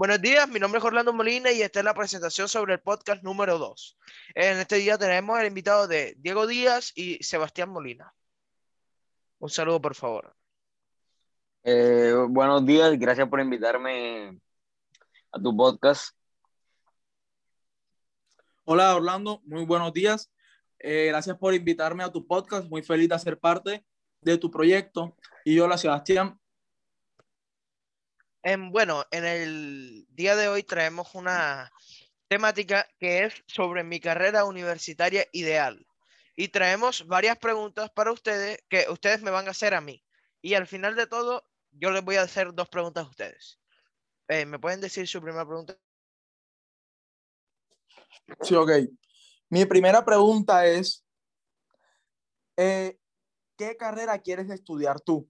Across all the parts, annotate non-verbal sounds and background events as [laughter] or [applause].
Buenos días, mi nombre es Orlando Molina y esta es la presentación sobre el podcast número 2. En este día tenemos el invitado de Diego Díaz y Sebastián Molina. Un saludo, por favor. Eh, buenos días, gracias por invitarme a tu podcast. Hola Orlando, muy buenos días. Eh, gracias por invitarme a tu podcast, muy feliz de ser parte de tu proyecto. Y hola Sebastián, bueno, en el día de hoy traemos una temática que es sobre mi carrera universitaria ideal. Y traemos varias preguntas para ustedes que ustedes me van a hacer a mí. Y al final de todo, yo les voy a hacer dos preguntas a ustedes. Eh, ¿Me pueden decir su primera pregunta? Sí, ok. Mi primera pregunta es, eh, ¿qué carrera quieres estudiar tú?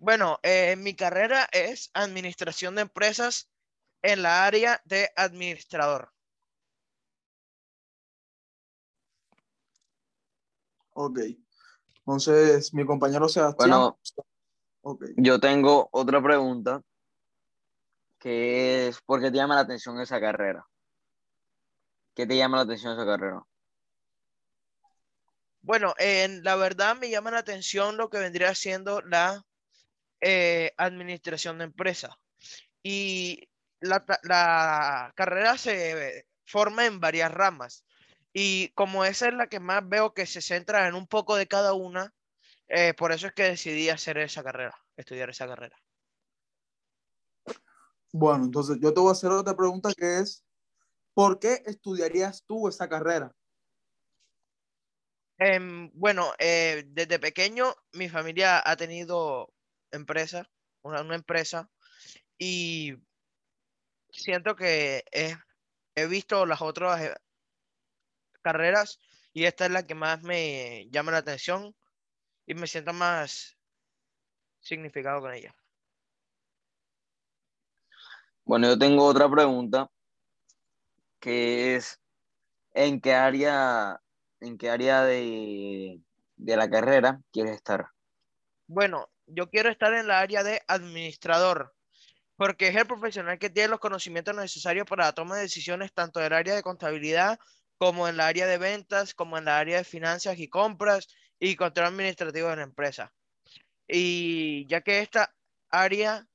Bueno, eh, mi carrera es administración de empresas en la área de administrador. Ok. Entonces, mi compañero Sebastián. Bueno, yo tengo otra pregunta que es, ¿por qué te llama la atención esa carrera? ¿Qué te llama la atención esa carrera? Bueno, en la verdad me llama la atención lo que vendría siendo la eh, administración de empresa. Y la, carrera se forma en varias ramas. Y como esa es la que más veo que se centra en un poco de cada una, eh, por eso es que decidí hacer esa carrera, estudiar esa carrera. Bueno, entonces yo te voy a hacer otra pregunta que es, ¿por qué estudiarías tú esa carrera? Em, bueno, eh, desde pequeño mi familia ha tenido empresa, una, empresa, y siento que he, visto las otras eh, carreras y esta es la que más me llama la atención y me siento más significado con ella. Bueno, yo tengo otra pregunta que es ¿en qué área, en qué área de, de la carrera quieres estar? Bueno, yo quiero estar en la área de administrador, porque es el profesional que tiene los conocimientos necesarios para la toma de decisiones tanto en el área de contabilidad como en la área de ventas, como en la área de finanzas y compras y control administrativo de la empresa. Y ya que esta área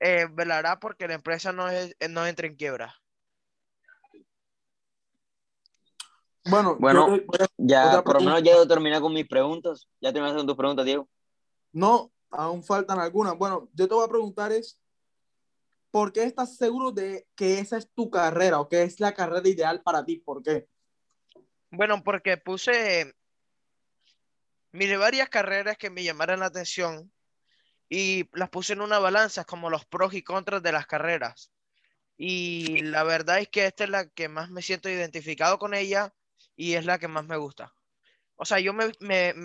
eh, velará porque la empresa no, no entre en quiebra. Bueno, bueno ya por lo menos ya terminé con mis preguntas. Ya terminaste con tus preguntas, Diego. No, aún faltan algunas. Bueno, yo te voy a preguntar es, ¿por qué estás seguro de que esa es tu carrera o que es la carrera ideal para ti? ¿Por qué? Bueno, porque puse, miré varias carreras que me llamaron la atención y las puse en una balanza como los pros y contras de las carreras. Y la verdad es que esta es la que más me siento identificado con ella y es la que más me gusta. O sea, yo me,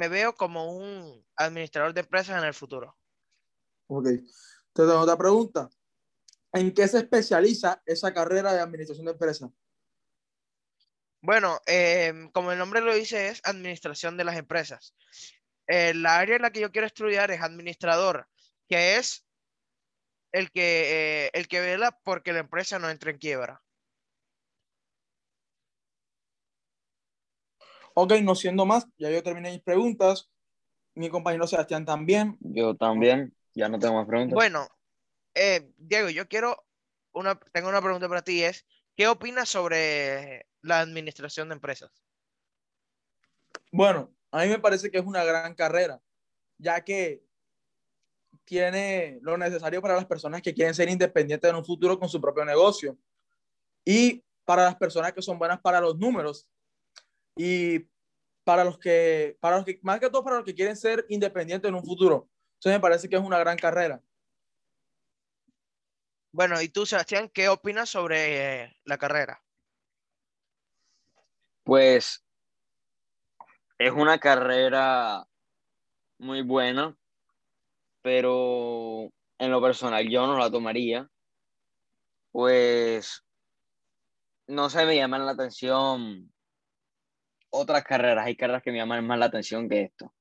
veo como un administrador de empresas en el futuro. Ok. Te tengo otra pregunta. ¿En qué se especializa esa carrera de administración de empresas? Bueno, em, como el nombre lo dice, es administración de las empresas. Eh, la área en la que yo quiero estudiar es administrador, que es el que, eh, el que vela porque la empresa no entre en quiebra. Ok, no siendo más, ya yo terminé mis preguntas. Mi compañero Sebastián también. Yo también, ya no tengo más preguntas. Bueno, eh, Diego, yo quiero, una, tengo una pregunta para ti, es, ¿qué opinas sobre la administración de empresas? Bueno, a mí me parece que es una gran carrera, ya que tiene lo necesario para las personas que quieren ser independientes en un futuro con su propio negocio y para las personas que son buenas para los números, y para los que, para los que, más que todo para los que quieren ser independientes en un futuro. Entonces me parece que es una gran carrera. Bueno, y tú, Sebastián, ¿qué opinas sobre eh, la carrera? Pues es una carrera muy buena, pero en lo personal yo no la tomaría. Pues no se me llaman la atención otras carreras, hay carreras que me llaman más la atención que esto.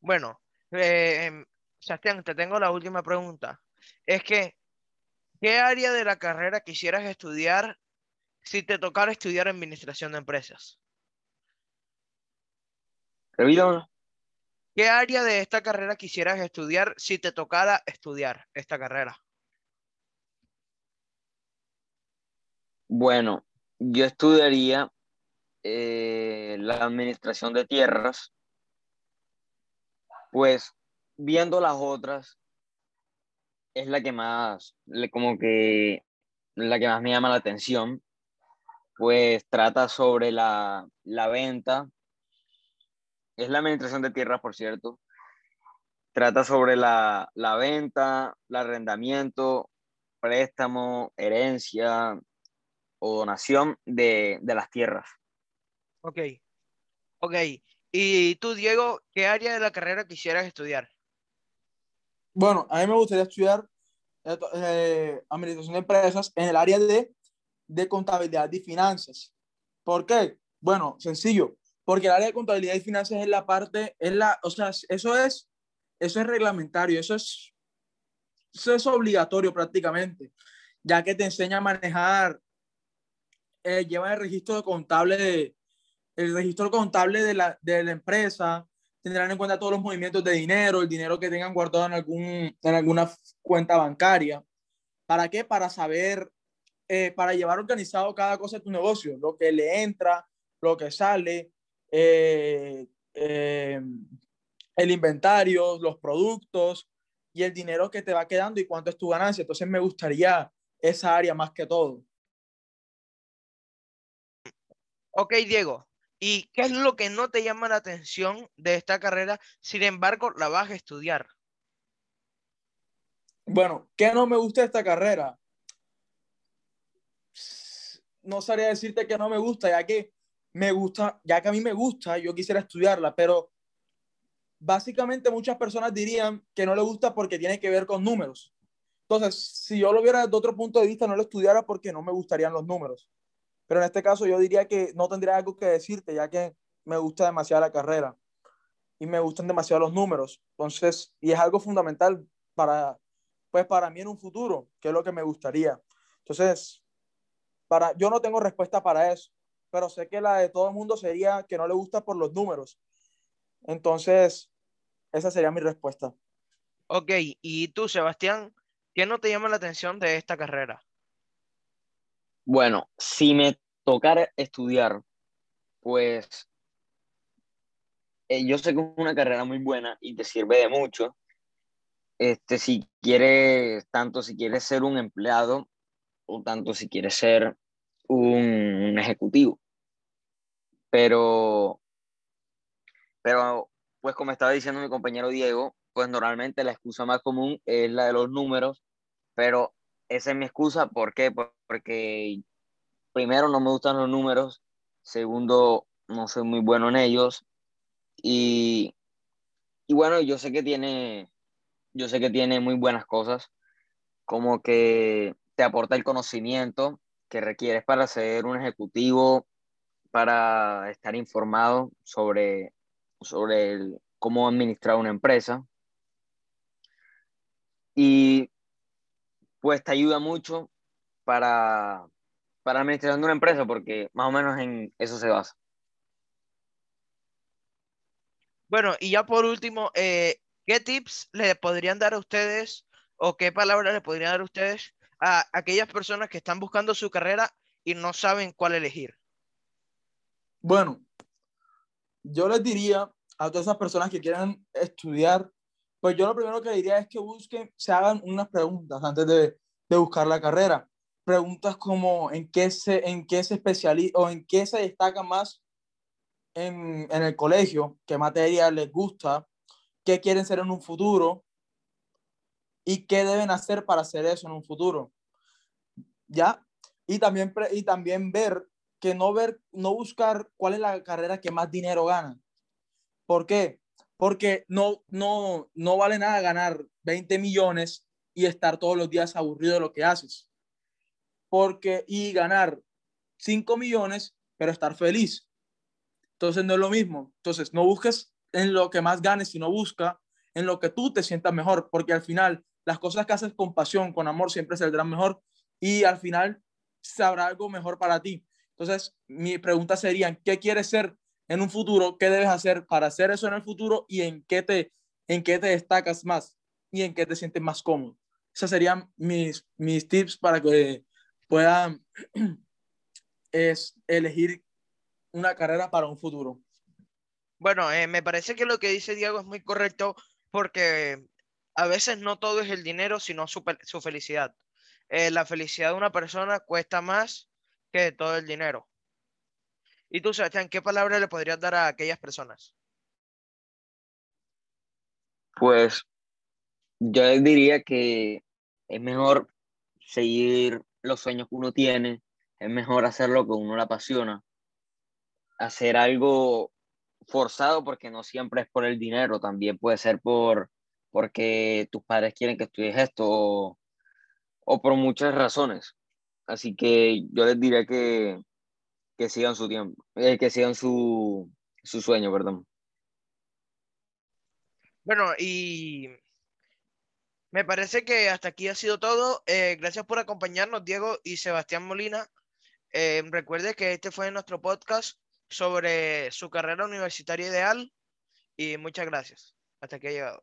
Bueno, eh, Sebastián, te tengo la última pregunta. es que, ¿qué área de la carrera quisieras estudiar si te tocara estudiar administración de empresas? Repítame. ¿Qué área de esta carrera quisieras estudiar si te tocara estudiar esta carrera? Bueno, yo estudiaría eh, la administración de tierras, pues viendo las otras, es la que más, como que la que más me llama la atención, pues trata sobre la, la venta, es la administración de tierras, por cierto, trata sobre la, la venta, el arrendamiento, préstamo, herencia o donación de, de las tierras. Ok. Ok. Y tú, Diego, ¿qué área de la carrera quisieras estudiar? Bueno, a mí me gustaría estudiar eh, eh, administración de empresas en el área de, de contabilidad y finanzas. ¿Por qué? Bueno, sencillo, porque el área de contabilidad y finanzas es la parte, es la, o sea, eso es, eso es reglamentario, eso es, eso es obligatorio prácticamente, ya que te enseña a manejar, eh, lleva el registro contable de, el registro contable de la, de la empresa, tendrán en cuenta todos los movimientos de dinero, el dinero que tengan guardado en, algún, en alguna cuenta bancaria. ¿Para qué? Para saber, eh, para llevar organizado cada cosa de tu negocio, lo que le entra, lo que sale, eh, eh, el inventario, los productos y el dinero que te va quedando y cuánto es tu ganancia. Entonces me gustaría esa área más que todo. Ok, Diego. ¿Y qué es lo que no te llama la atención de esta carrera? Sin embargo, la vas a estudiar. Bueno, ¿qué no me gusta de esta carrera? No sabría decirte que no me gusta, ya que me gusta, ya que a mí me gusta, yo quisiera estudiarla, pero básicamente muchas personas dirían que no le gusta porque tiene que ver con números. Entonces, si yo lo viera desde otro punto de vista, no lo estudiara porque no me gustarían los números. Pero en este caso yo diría que no tendría algo que decirte, ya que me gusta demasiado la carrera y me gustan demasiado los números. Entonces, y es algo fundamental para, pues para mí en un futuro, que es lo que me gustaría. Entonces, para, yo no tengo respuesta para eso, pero sé que la de todo el mundo sería que no le gusta por los números. Entonces, esa sería mi respuesta. Ok, y tú, Sebastián, ¿qué no te llama la atención de esta carrera? Bueno, si me tocara estudiar, pues eh, yo sé que es una carrera muy buena y te sirve de mucho. Este, si quieres, tanto si quieres ser un empleado o tanto si quieres ser un, ejecutivo. Pero, pero, pues como estaba diciendo mi compañero Diego, pues normalmente la excusa más común es la de los números, pero esa es mi excusa, ¿por qué? Porque primero no me gustan los números, segundo no soy muy bueno en ellos y, y bueno, yo sé que tiene, yo sé que tiene muy buenas cosas, como que te aporta el conocimiento que requieres para ser un ejecutivo, para estar informado sobre, sobre cómo administrar una empresa. Y pues te ayuda mucho para, para administración de una empresa, porque más o menos en eso se basa. Bueno, y ya por último, eh, ¿qué tips le podrían dar a ustedes o qué palabras le podrían dar a ustedes a aquellas personas que están buscando su carrera y no saben cuál elegir? Bueno, yo les diría a todas esas personas que quieran estudiar, pues yo lo primero que diría es que busquen, se hagan unas preguntas antes de, de buscar la carrera. Preguntas como en qué se, en qué se especializa o en qué se destaca más en, en el colegio, qué materia les gusta, qué quieren ser en un futuro y qué deben hacer para hacer eso en un futuro. ¿Ya? Y también, y también ver que no ver, no buscar cuál es la carrera que más dinero gana. ¿Por qué? Porque no, no, no vale nada ganar 20 millones y estar todos los días aburrido de lo que haces. Porque, y ganar 5 millones, pero estar feliz. Entonces no es lo mismo. Entonces no busques en lo que más ganes, sino busca en lo que tú te sientas mejor, porque al final las cosas que haces con pasión, con amor, siempre saldrán mejor y al final sabrá algo mejor para ti. Entonces, mi pregunta sería, ¿qué quieres ser en un futuro? ¿Qué debes hacer para hacer eso en el futuro? ¿Y en qué te, en qué te destacas más? ¿Y en qué te sientes más cómodo? Esos serían mis, mis tips para que puedan [clears throat] es elegir una carrera para un futuro. Bueno, eh, me parece que lo que dice Diego es muy correcto porque a veces no todo es el dinero, sino su, su felicidad. Eh, la felicidad de una persona cuesta más que todo el dinero. ¿Y tú, Sebastián, qué palabra le podrías dar a aquellas personas? Pues yo diría que es mejor seguir los sueños que uno tiene, es mejor hacer lo que uno le apasiona, hacer algo forzado porque no siempre es por el dinero, también puede ser por porque tus padres quieren que estudies esto o, o por muchas razones. Así que yo les diré que, que sigan su tiempo, eh, que sigan su, su sueño, perdón. Bueno, y me parece que hasta aquí ha sido todo. Eh, gracias por acompañarnos, Diego y Sebastián Molina. Eh, recuerde que este fue nuestro podcast sobre su carrera universitaria ideal y muchas gracias. Hasta aquí ha llegado.